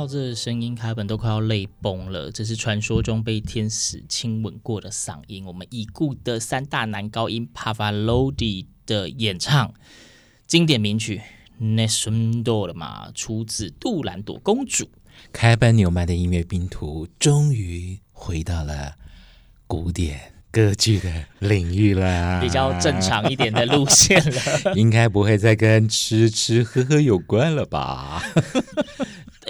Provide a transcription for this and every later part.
到这声音，凯本都快要泪崩了。这是传说中被天使亲吻过的嗓音。我们已故的三大男高音帕瓦罗蒂的演唱，经典名曲《Nessun Dorma》出自《杜兰朵公主》。凯尔本纽曼的音乐拼图终于回到了古典歌剧的领域了，比较正常一点的路线了。应该不会再跟吃吃喝喝有关了吧？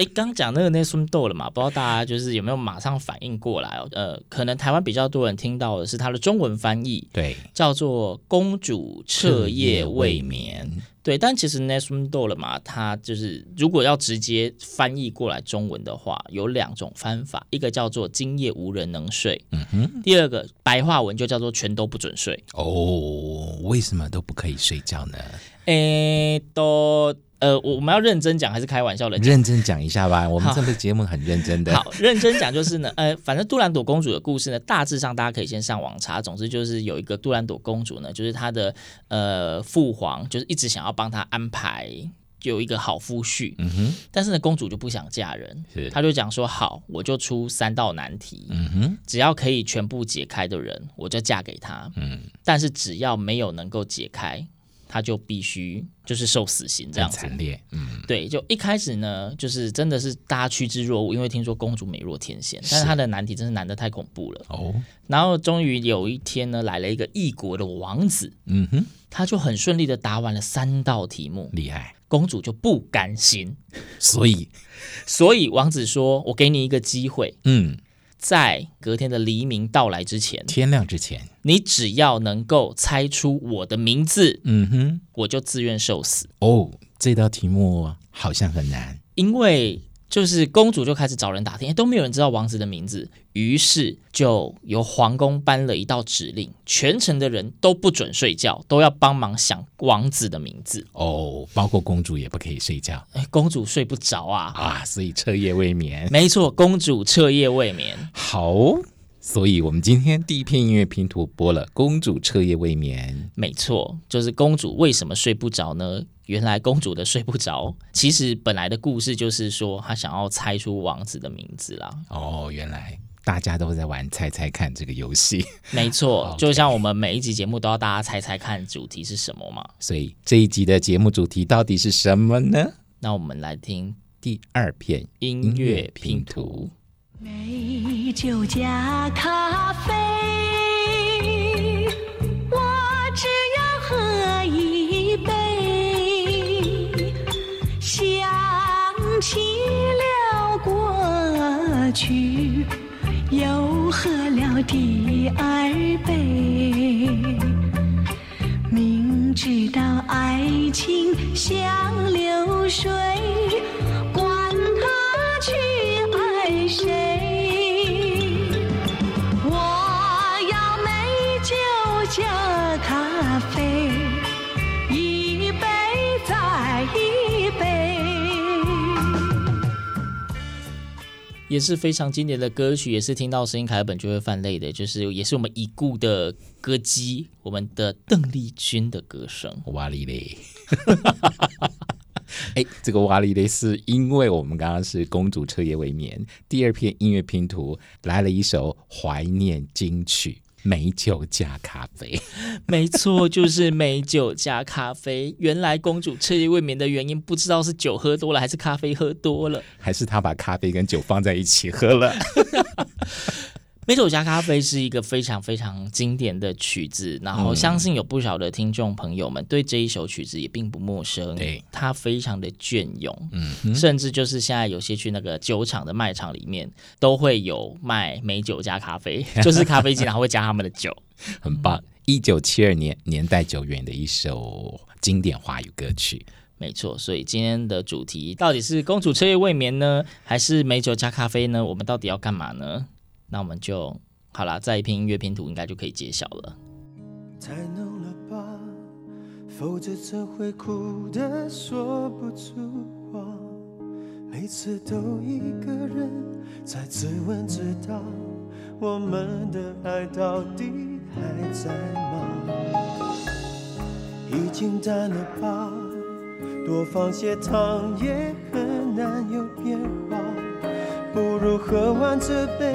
哎，刚讲那个 Nessun Dorma 了嘛？不知道大家就是有没有马上反应过来哦？呃，可能台湾比较多人听到的是它的中文翻译，对，叫做《公主彻夜未眠》。对，但其实 Nessun Dorma 了嘛，它就是如果要直接翻译过来中文的话，有两种翻法，一个叫做“今夜无人能睡”，嗯哼，第二个白话文就叫做“全都不准睡”。哦，为什么都不可以睡觉呢？哎，都。呃，我们要认真讲还是开玩笑的？认真讲一下吧，我们这个节目很认真的。好，认真讲就是呢，呃，反正杜兰朵公主的故事呢，大致上大家可以先上网查。总之就是有一个杜兰朵公主呢，就是她的呃父皇就是一直想要帮她安排有一个好夫婿，嗯哼，但是呢，公主就不想嫁人，是，她就讲说好，我就出三道难题，嗯哼，只要可以全部解开的人，我就嫁给他，嗯，但是只要没有能够解开。他就必须就是受死刑这样子，惨烈，嗯，对，就一开始呢，就是真的是大家趋之若鹜，因为听说公主美若天仙，但是她的难题真是难得太恐怖了。哦。然后终于有一天呢，来了一个异国的王子，嗯哼，他就很顺利的答完了三道题目，厉害，公主就不甘心，所以，所以王子说：“我给你一个机会，嗯。”在隔天的黎明到来之前，天亮之前，你只要能够猜出我的名字，嗯哼，我就自愿受死。哦，这道题目好像很难，因为。就是公主就开始找人打听，都没有人知道王子的名字，于是就由皇宫颁了一道指令，全城的人都不准睡觉，都要帮忙想王子的名字。哦，包括公主也不可以睡觉，哎，公主睡不着啊啊，所以彻夜未眠。没错，公主彻夜未眠。好。所以，我们今天第一篇音乐拼图播了《公主彻夜未眠》。没错，就是公主为什么睡不着呢？原来公主的睡不着，其实本来的故事就是说，她想要猜出王子的名字啦。哦，原来大家都在玩猜猜看这个游戏。没错，就像我们每一集节目都要大家猜猜看主题是什么嘛。所以这一集的节目主题到底是什么呢？那我们来听第二篇音乐拼图。美酒加咖啡，去，又喝了第二杯。明知道爱情像流水。也是非常经典的歌曲，也是听到声音，凯尔本就会犯泪的，就是也是我们已故的歌姬，我们的邓丽君的歌声。哇哩嘞！哎，这个瓦里嘞是因为我们刚刚是公主彻夜未眠，第二篇音乐拼图来了一首怀念金曲。美酒加咖啡，没错，就是美酒加咖啡。原来公主彻夜未眠的原因，不知道是酒喝多了，还是咖啡喝多了，还是她把咖啡跟酒放在一起喝了。美酒加咖啡是一个非常非常经典的曲子，然后相信有不少的听众朋友们对这一首曲子也并不陌生。对，它非常的隽永，嗯，甚至就是现在有些去那个酒厂的卖场里面都会有卖美酒加咖啡，就是咖啡机然后会加他们的酒，很棒。一九七二年年代久远的一首经典华语歌曲，没错。所以今天的主题到底是公主彻夜未眠呢，还是美酒加咖啡呢？我们到底要干嘛呢？那我们就好了，再一篇音乐拼图应该就可以揭晓了。太浓了吧，否则怎会哭得说不出话？每次都一个人在自问自答，我们的爱到底还在吗？已经淡了吧，多放些糖也很难有变化，不如喝完这杯。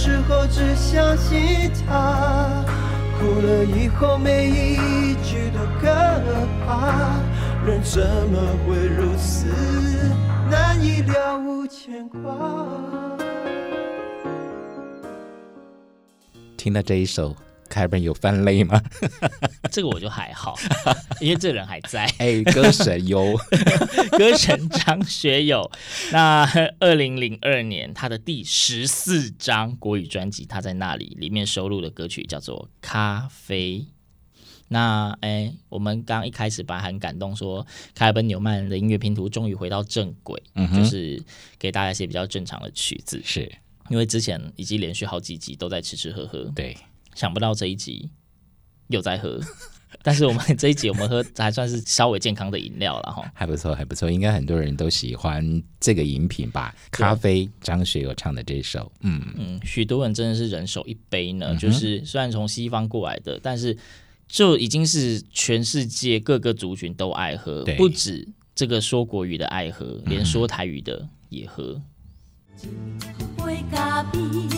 时候只相信他，哭了以后每一句都可怕，人怎么会如此难以了无牵挂？听到这一首。凯文有翻泪吗？这个我就还好，因为这人还在。哎，歌神哟，歌神张学友。那二零零二年他的第十四张国语专辑《他在那里》里面收录的歌曲叫做《咖啡》。那哎，我们刚一开始把很感动说，凯文纽曼的音乐拼图终于回到正轨，嗯，就是给大家一些比较正常的曲子。是因为之前已经连续好几集都在吃吃喝喝。对。想不到这一集又在喝，但是我们这一集我们喝还算是稍微健康的饮料了哈，还不错，还不错，应该很多人都喜欢这个饮品吧？咖啡，张学友唱的这首，嗯嗯，许多人真的是人手一杯呢。嗯、就是虽然从西方过来的，但是就已经是全世界各个族群都爱喝，不止这个说国语的爱喝，连说台语的也喝。嗯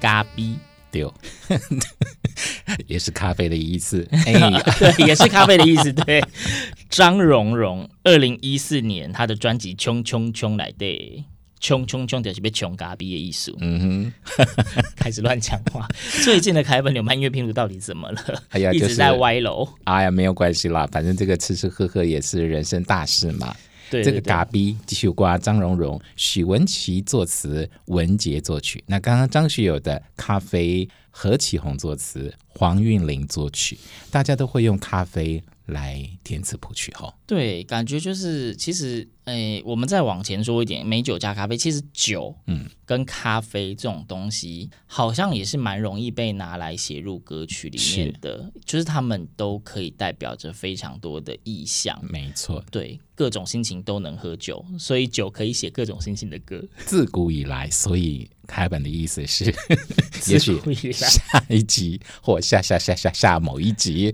咖啡，对，也是咖啡的意思。哎，对，也是咖啡的意思。对，张荣荣，二零一四年他的专辑《冲冲冲》来的，穷穷穷就是被穷咖逼的艺术。嗯哼，开始乱讲话。最近的凯文纽曼音乐拼图到底怎么了？哎呀，就是、一直在歪楼。哎呀，没有关系啦，反正这个吃吃喝喝也是人生大事嘛。对对对，这个咖逼继续刮张荣荣、许文琪作词，文杰作曲。那刚刚张学友的咖啡，何启宏作词，黄韵玲作曲。大家都会用咖啡来填词谱曲，哈。对，感觉就是其实哎，我们再往前说一点，美酒加咖啡，其实酒，嗯，跟咖啡这种东西，好像也是蛮容易被拿来写入歌曲里面的，是就是他们都可以代表着非常多的意象。没错，对，各种心情都能喝酒，所以酒可以写各种心情的歌。自古以来，所以开本的意思是，也许下一集或下下下下下某一集，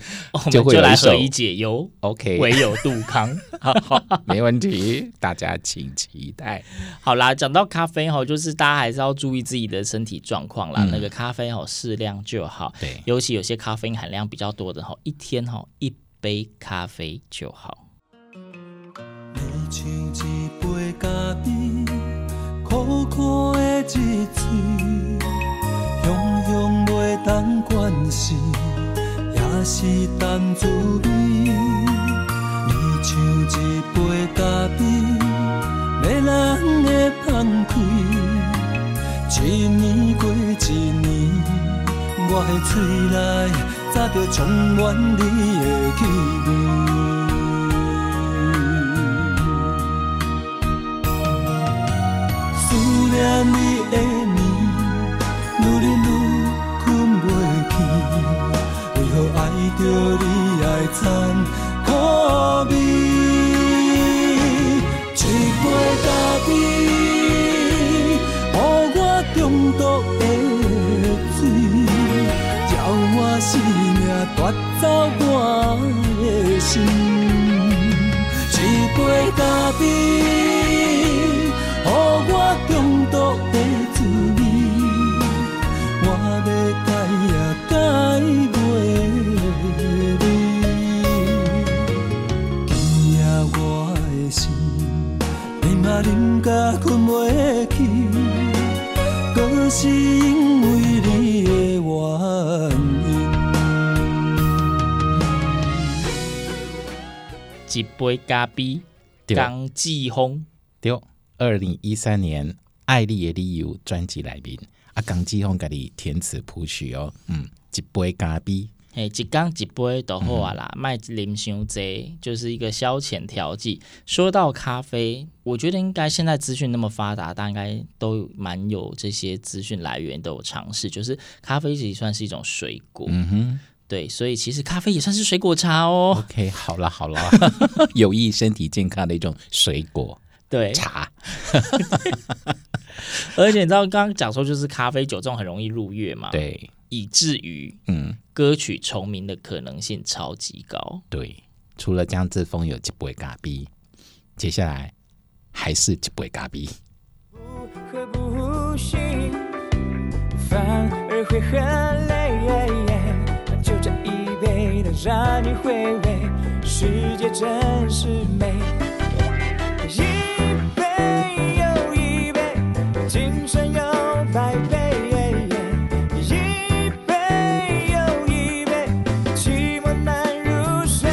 就会来何以解忧。OK，唯有杜康，好，好，没问题。大家请期待。好啦，讲到咖啡哈，就是大家还是要注意自己的身体状况啦。嗯、那个咖啡哈，适量就好。对，尤其有些咖啡因含量比较多的哈，一天哈一杯咖啡就好。像一杯咖啡，迷人的香气。一年过一年，我的嘴内早就充满你的气味。思念你的眠，愈忍愈困袂去，为何爱着你爱惨？苦味，一杯咖啡，泡我中毒的水，叫我性命夺走我的心，一杯咖啡。一杯咖啡，江季风。对，二零一三年《爱你的理由》专辑来宾，啊，江季风给你填词谱曲哦。嗯，一杯咖啡。哎，一缸一杯都好啊啦，卖啉伤济，就是一个消遣调剂。说到咖啡，我觉得应该现在资讯那么发达，大该都蛮有这些资讯来源都有尝试。就是咖啡其实算是一种水果，嗯哼，对，所以其实咖啡也算是水果茶哦。OK，好了好了，有益身体健康的一种水果，对茶。而且你知道刚刚讲说，就是咖啡酒这种很容易入乐嘛？对。以至于，嗯，歌曲重名的可能性超级高。对，除了江志峰有几杯咖啡，接下来还是几杯咖啡。不喝不行，反而会很让你回味，世界真是美。一杯又一杯，精神又百倍。一杯又一杯，寂寞难入睡。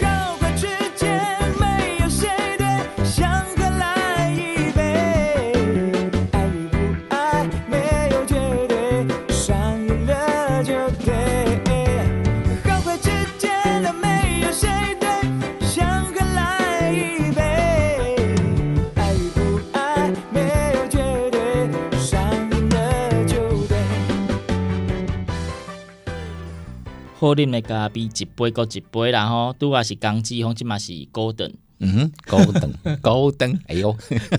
好坏之间，没有谁对。相隔来一杯，爱与不爱，没有绝对。伤瘾了就对。好啉的咖啡一杯过一杯啦吼，拄啊是江季风，即嘛是高登，嗯哼，高登，高登，哎呦，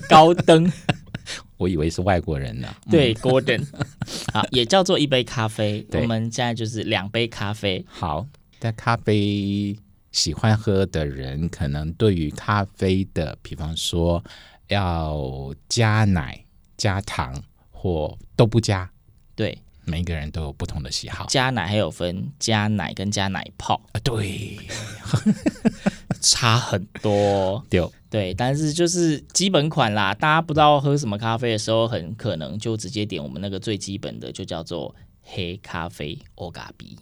高登，我以为是外国人呢。对，高登，好，也叫做一杯咖啡。我们现在就是两杯咖啡。好，但咖啡喜欢喝的人，可能对于咖啡的，比方说要加奶、加糖或都不加，对。每个人都有不同的喜好，加奶还有分加奶跟加奶泡啊，对，差很多，对对，但是就是基本款啦。大家不知道喝什么咖啡的时候，很可能就直接点我们那个最基本的，就叫做黑咖啡欧咖比。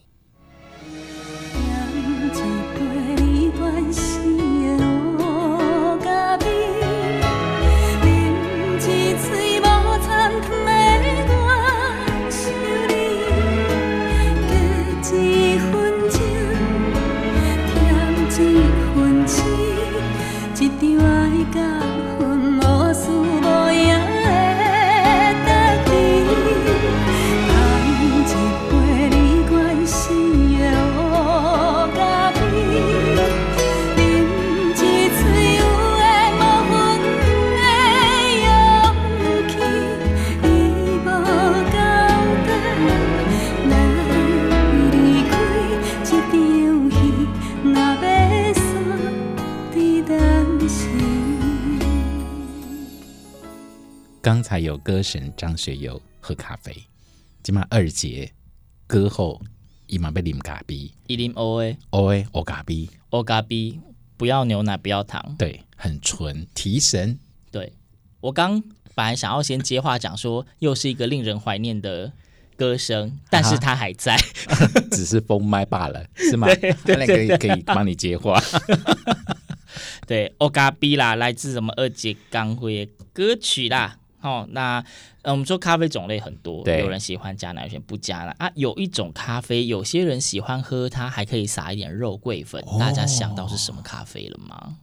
刚才有歌神张学友喝咖啡，今嘛二节歌后伊嘛贝林咖啡，伊林 O A O A O 咖啡，O 咖啡不要牛奶，不要糖，对，很纯，提神。对，我刚本来想要先接话讲说，又是一个令人怀念的歌声，但是他还在，啊、只是封麦罢了，是吗？对，可以可以帮你接话。对，欧咖比啦，来自什么二节刚辉歌曲啦。哦，那呃，我们说咖啡种类很多，对有人喜欢加奶，有些不加奶啊。有一种咖啡，有些人喜欢喝它，还可以撒一点肉桂粉。哦、大家想到是什么咖啡了吗？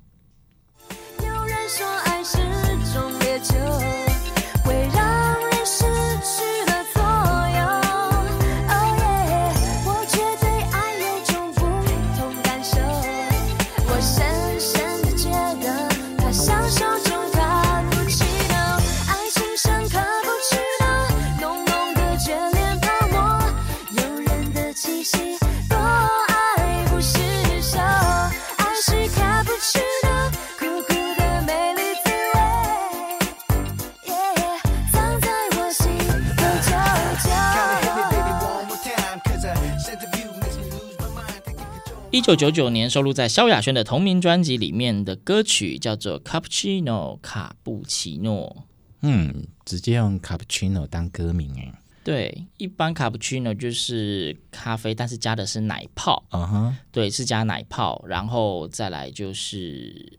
九九九年收录在萧亚轩的同名专辑里面的歌曲叫做《Cappuccino》卡布奇诺。嗯，直接用 Cappuccino 当歌名哎。对，一般 Cappuccino 就是咖啡，但是加的是奶泡。嗯哼、uh，huh. 对，是加奶泡，然后再来就是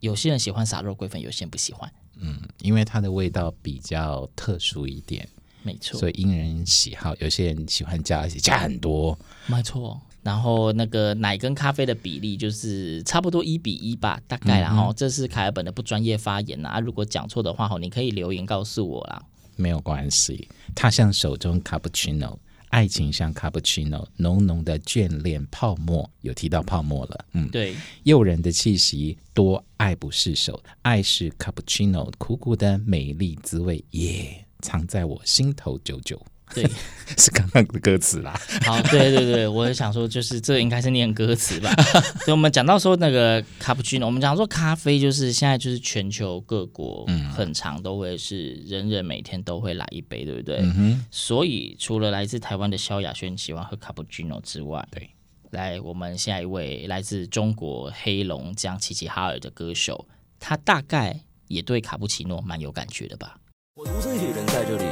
有些人喜欢撒肉桂粉，有些人不喜欢。嗯，因为它的味道比较特殊一点，没错，所以因人喜好，有些人喜欢加，而且加很多，没错。然后那个奶跟咖啡的比例就是差不多一比一吧，大概。然后这是凯尔本的不专业发言啊，如果讲错的话吼，你可以留言告诉我啦。没有关系，它像手中卡布奇诺，爱情像卡布奇诺，浓浓的眷恋泡沫，有提到泡沫了，嗯，对，诱人的气息，多爱不释手，爱是卡布奇诺苦苦的美丽滋味，耶，藏在我心头久久。对，是刚刚的歌词啦。好，对对对，我也想说，就是这应该是念歌词吧。所以我们讲到说那个卡布奇诺，我们讲说咖啡，就是现在就是全球各国，嗯，很长都会是人人每天都会来一杯，对不对？嗯。所以除了来自台湾的萧亚轩喜欢喝卡布奇诺之外，对，来我们下一位来自中国黑龙江齐齐哈尔的歌手，他大概也对卡布奇诺蛮有感觉的吧。我独自一人在这里？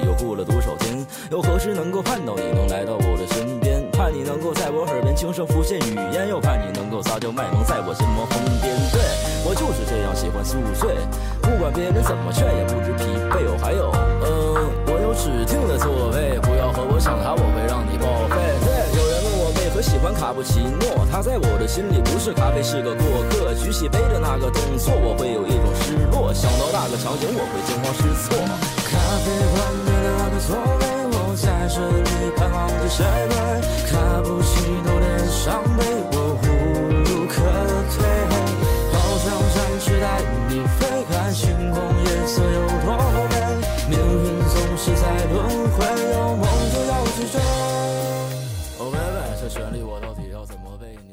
又何时能够盼到你能来到我的身边？盼你能够在我耳边轻声浮现语言，又盼你能够撒娇卖萌在我心魔疯癫。对，我就是这样喜欢宿醉，不管别人怎么劝也不知疲惫。哦，还有，呃，我有指定的座位，不要和我抢他，我会让你报废。对。有人问我为何喜欢卡布奇诺，它在我的心里不是咖啡，是个过客。举起杯的那个动作，我会有一种失落。想到那个场景，我会惊慌失措。咖啡馆的那个座位，在这里盼望着谁来。卡布奇诺的伤悲我无路可退，好想展翅带你飞，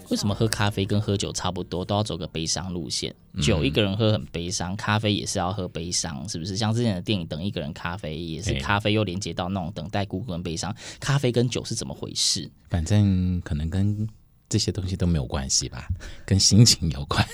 为什么喝咖啡跟喝酒差不多，都要走个悲伤路线？酒一个人喝很悲伤，咖啡也是要喝悲伤，是不是？像之前的电影《等一个人咖啡》，也是咖啡又连接到那种等待孤独跟悲伤。咖啡跟酒是怎么回事？反正可能跟这些东西都没有关系吧，跟心情有关。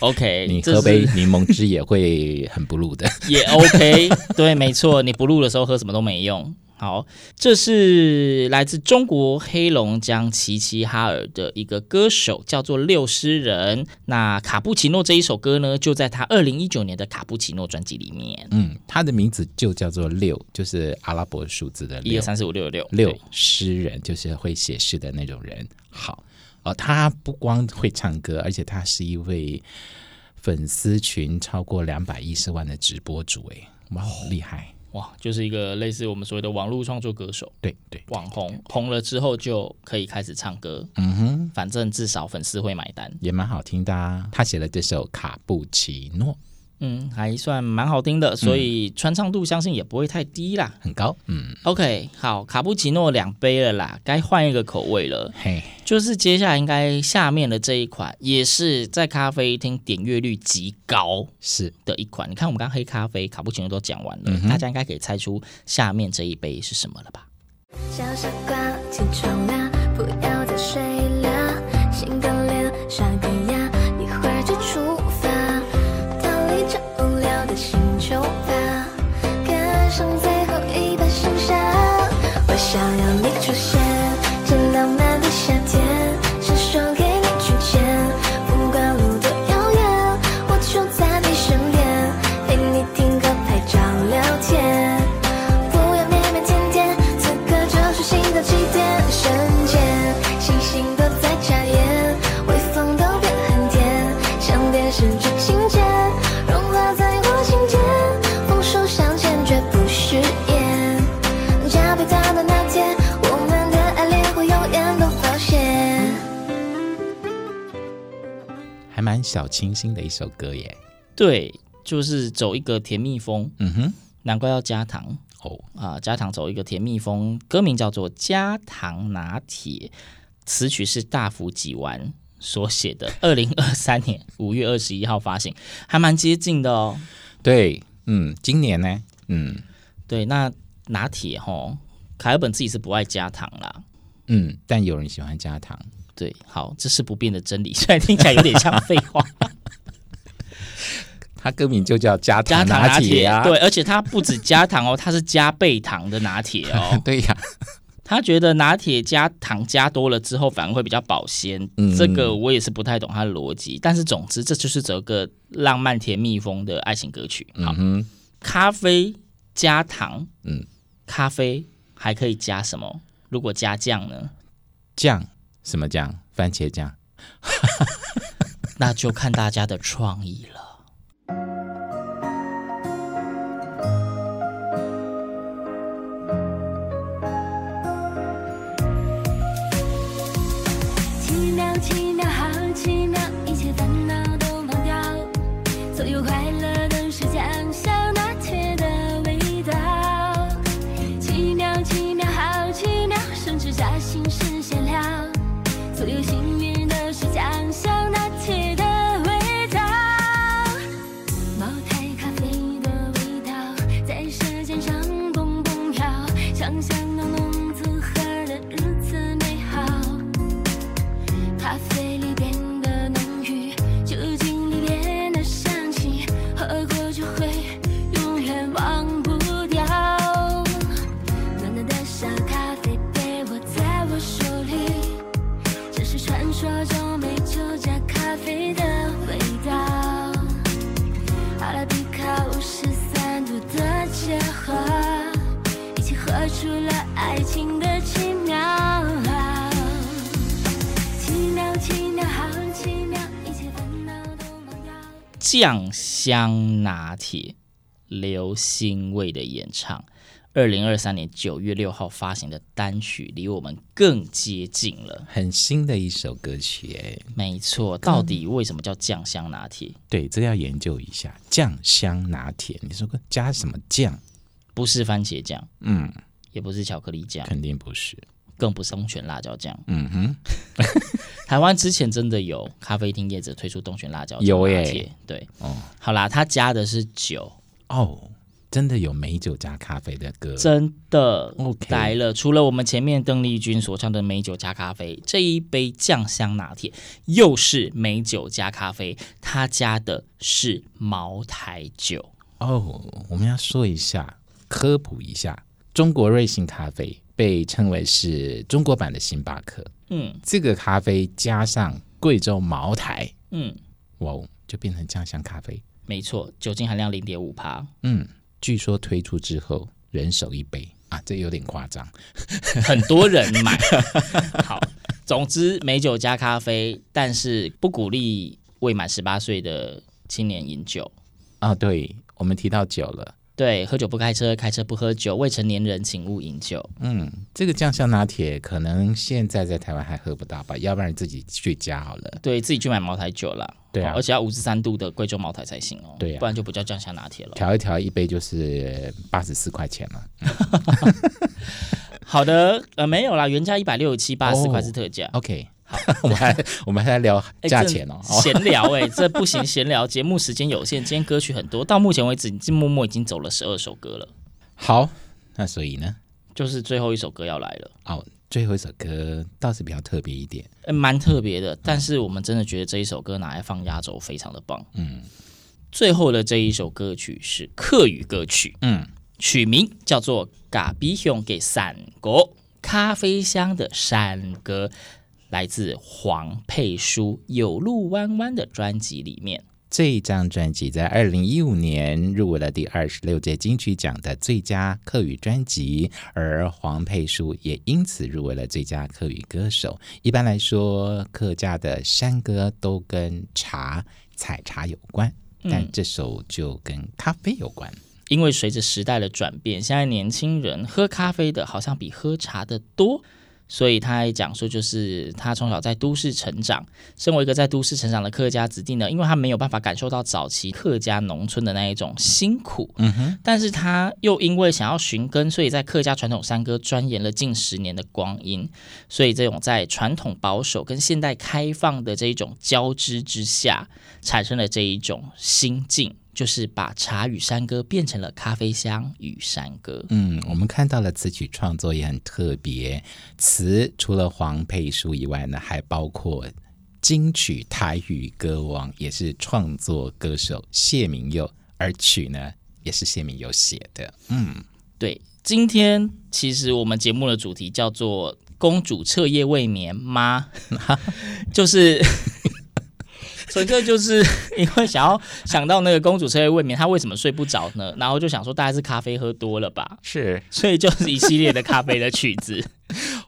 OK，你喝杯柠檬汁也会很 blue 的，也 OK。对，没错，你 blue 的时候喝什么都没用。好，这是来自中国黑龙江齐齐哈尔的一个歌手，叫做六诗人。那卡布奇诺这一首歌呢，就在他二零一九年的卡布奇诺专辑里面。嗯，他的名字就叫做六，就是阿拉伯数字的六，一二三四五六六六。诗人就是会写诗的那种人。好，哦，他不光会唱歌，而且他是一位粉丝群超过两百一十万的直播主，哎，哇，好厉害！哇，就是一个类似我们所谓的网络创作歌手，对对，网红红了之后就可以开始唱歌，嗯哼，反正至少粉丝会买单，也蛮好听的啊。他写了这首《卡布奇诺》，嗯，还算蛮好听的，所以传唱度相信也不会太低啦，很高。嗯，OK，好，卡布奇诺两杯了啦，该换一个口味了。嘿，就是接下来应该下面的这一款，也是在咖啡厅点阅率极高是的一款。你看，我们刚黑咖啡、卡布奇诺都讲完了，嗯、大家应该可以猜出下面这一杯是什么了吧？小傻瓜，起床了，不要再睡小清新的一首歌耶，对，就是走一个甜蜜风，嗯哼，难怪要加糖。哦。啊，加糖走一个甜蜜风，歌名叫做《加糖拿铁》，词曲是大福几丸所写的，二零二三年五月二十一号发行，还蛮接近的哦。对，嗯，今年呢，嗯，对，那拿铁齁，凯尔本自己是不爱加糖啦，嗯，但有人喜欢加糖。对，好，这是不变的真理。虽然听起来有点像废话，它歌名就叫加糖拿铁啊。对，而且它不止加糖哦，它是加倍糖的拿铁哦。对呀，他觉得拿铁加糖加多了之后，反而会比较保鲜。嗯，这个我也是不太懂它的逻辑。但是总之，这就是这个浪漫甜蜜风的爱情歌曲。好，嗯，咖啡加糖，嗯，咖啡还可以加什么？如果加酱呢？酱。什么酱？番茄酱？那就看大家的创意了。香香浓浓酱香拿铁，流星味的演唱，二零二三年九月六号发行的单曲，离我们更接近了。很新的一首歌曲，哎，没错。到底为什么叫酱香拿铁？对，这个要研究一下。酱香拿铁，你说个加什么酱？不是番茄酱，嗯，也不是巧克力酱，肯定不是。更不是东泉辣椒酱。嗯哼，台湾之前真的有咖啡厅业者推出东泉辣椒酱，有耶。对，哦，好啦，他加的是酒哦，真的有美酒加咖啡的歌，真的。OK，来了，除了我们前面邓丽君所唱的美酒加咖啡，这一杯酱香拿铁又是美酒加咖啡，他加的是茅台酒哦。我们要说一下，科普一下，中国瑞幸咖啡。被称为是中国版的星巴克，嗯，这个咖啡加上贵州茅台，嗯，哇哦，就变成酱香咖啡，没错，酒精含量零点五趴，嗯，据说推出之后人手一杯。啊，这有点夸张，很多人买。好，总之美酒加咖啡，但是不鼓励未满十八岁的青年饮酒。啊。对，我们提到酒了。对，喝酒不开车，开车不喝酒。未成年人请勿饮酒。嗯，这个酱香拿铁可能现在在台湾还喝不到吧？要不然自己去加好了。对自己去买茅台酒了。对啊，而且要五十三度的贵州茅台才行哦，对啊，不然就不叫酱香拿铁了。调一调一杯就是八十四块钱了。好的，呃，没有啦，原价一百六十七，八十四块是特价。Oh, OK，好，我们还 我们还在聊价钱哦，闲、欸、聊哎、欸，这不行，闲聊 节目时间有限，今天歌曲很多，到目前为止，你默默已经走了十二首歌了。好，那所以呢，就是最后一首歌要来了。哦，最后一首歌倒是比较特别一点，欸、蛮特别的，但是我们真的觉得这一首歌拿来放压轴非常的棒。嗯，最后的这一首歌曲是客语歌曲，嗯，曲名叫做《咖啡香嘅山歌》，咖啡香的山歌，来自黄佩书《有路弯弯》的专辑里面。这一张专辑在二零一五年入围了第二十六届金曲奖的最佳客语专辑，而黄佩书也因此入围了最佳客语歌手。一般来说，客家的山歌都跟茶、采茶有关，但这首就跟咖啡有关。嗯，因为随着时代的转变，现在年轻人喝咖啡的好像比喝茶的多。所以他还讲说，就是他从小在都市成长，身为一个在都市成长的客家子弟呢，因为他没有办法感受到早期客家农村的那一种辛苦，嗯哼，但是他又因为想要寻根，所以在客家传统山歌钻研了近十年的光阴，所以这种在传统保守跟现代开放的这一种交织之下，产生了这一种心境。就是把茶与山歌变成了咖啡香与山歌。嗯，我们看到了词曲创作也很特别，词除了黄佩书以外呢，还包括金曲台语歌王，也是创作歌手谢明佑，而曲呢也是谢明佑写的。嗯，对，今天其实我们节目的主题叫做“公主彻夜未眠吗”，就是。纯粹就是 因为想要想到那个公主彻夜未眠，她为什么睡不着呢？然后就想说大概是咖啡喝多了吧，是，所以就是一系列的咖啡的曲子。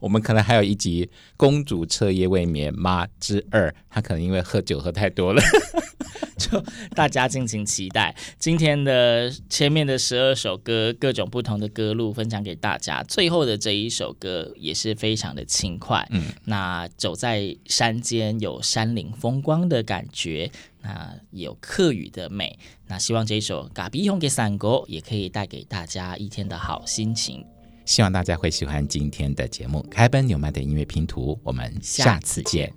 我们可能还有一集《公主彻夜未眠妈之二》，她可能因为喝酒喝太多了。就大家敬请期待今天的前面的十二首歌，各种不同的歌路分享给大家。最后的这一首歌也是非常的轻快，嗯，那走在山间有山林风光的感觉，那有客语的美。那希望这一首《咖啡香嘅山歌》也可以带给大家一天的好心情。希望大家会喜欢今天的节目，开奔纽曼的音乐拼图，我们下次见。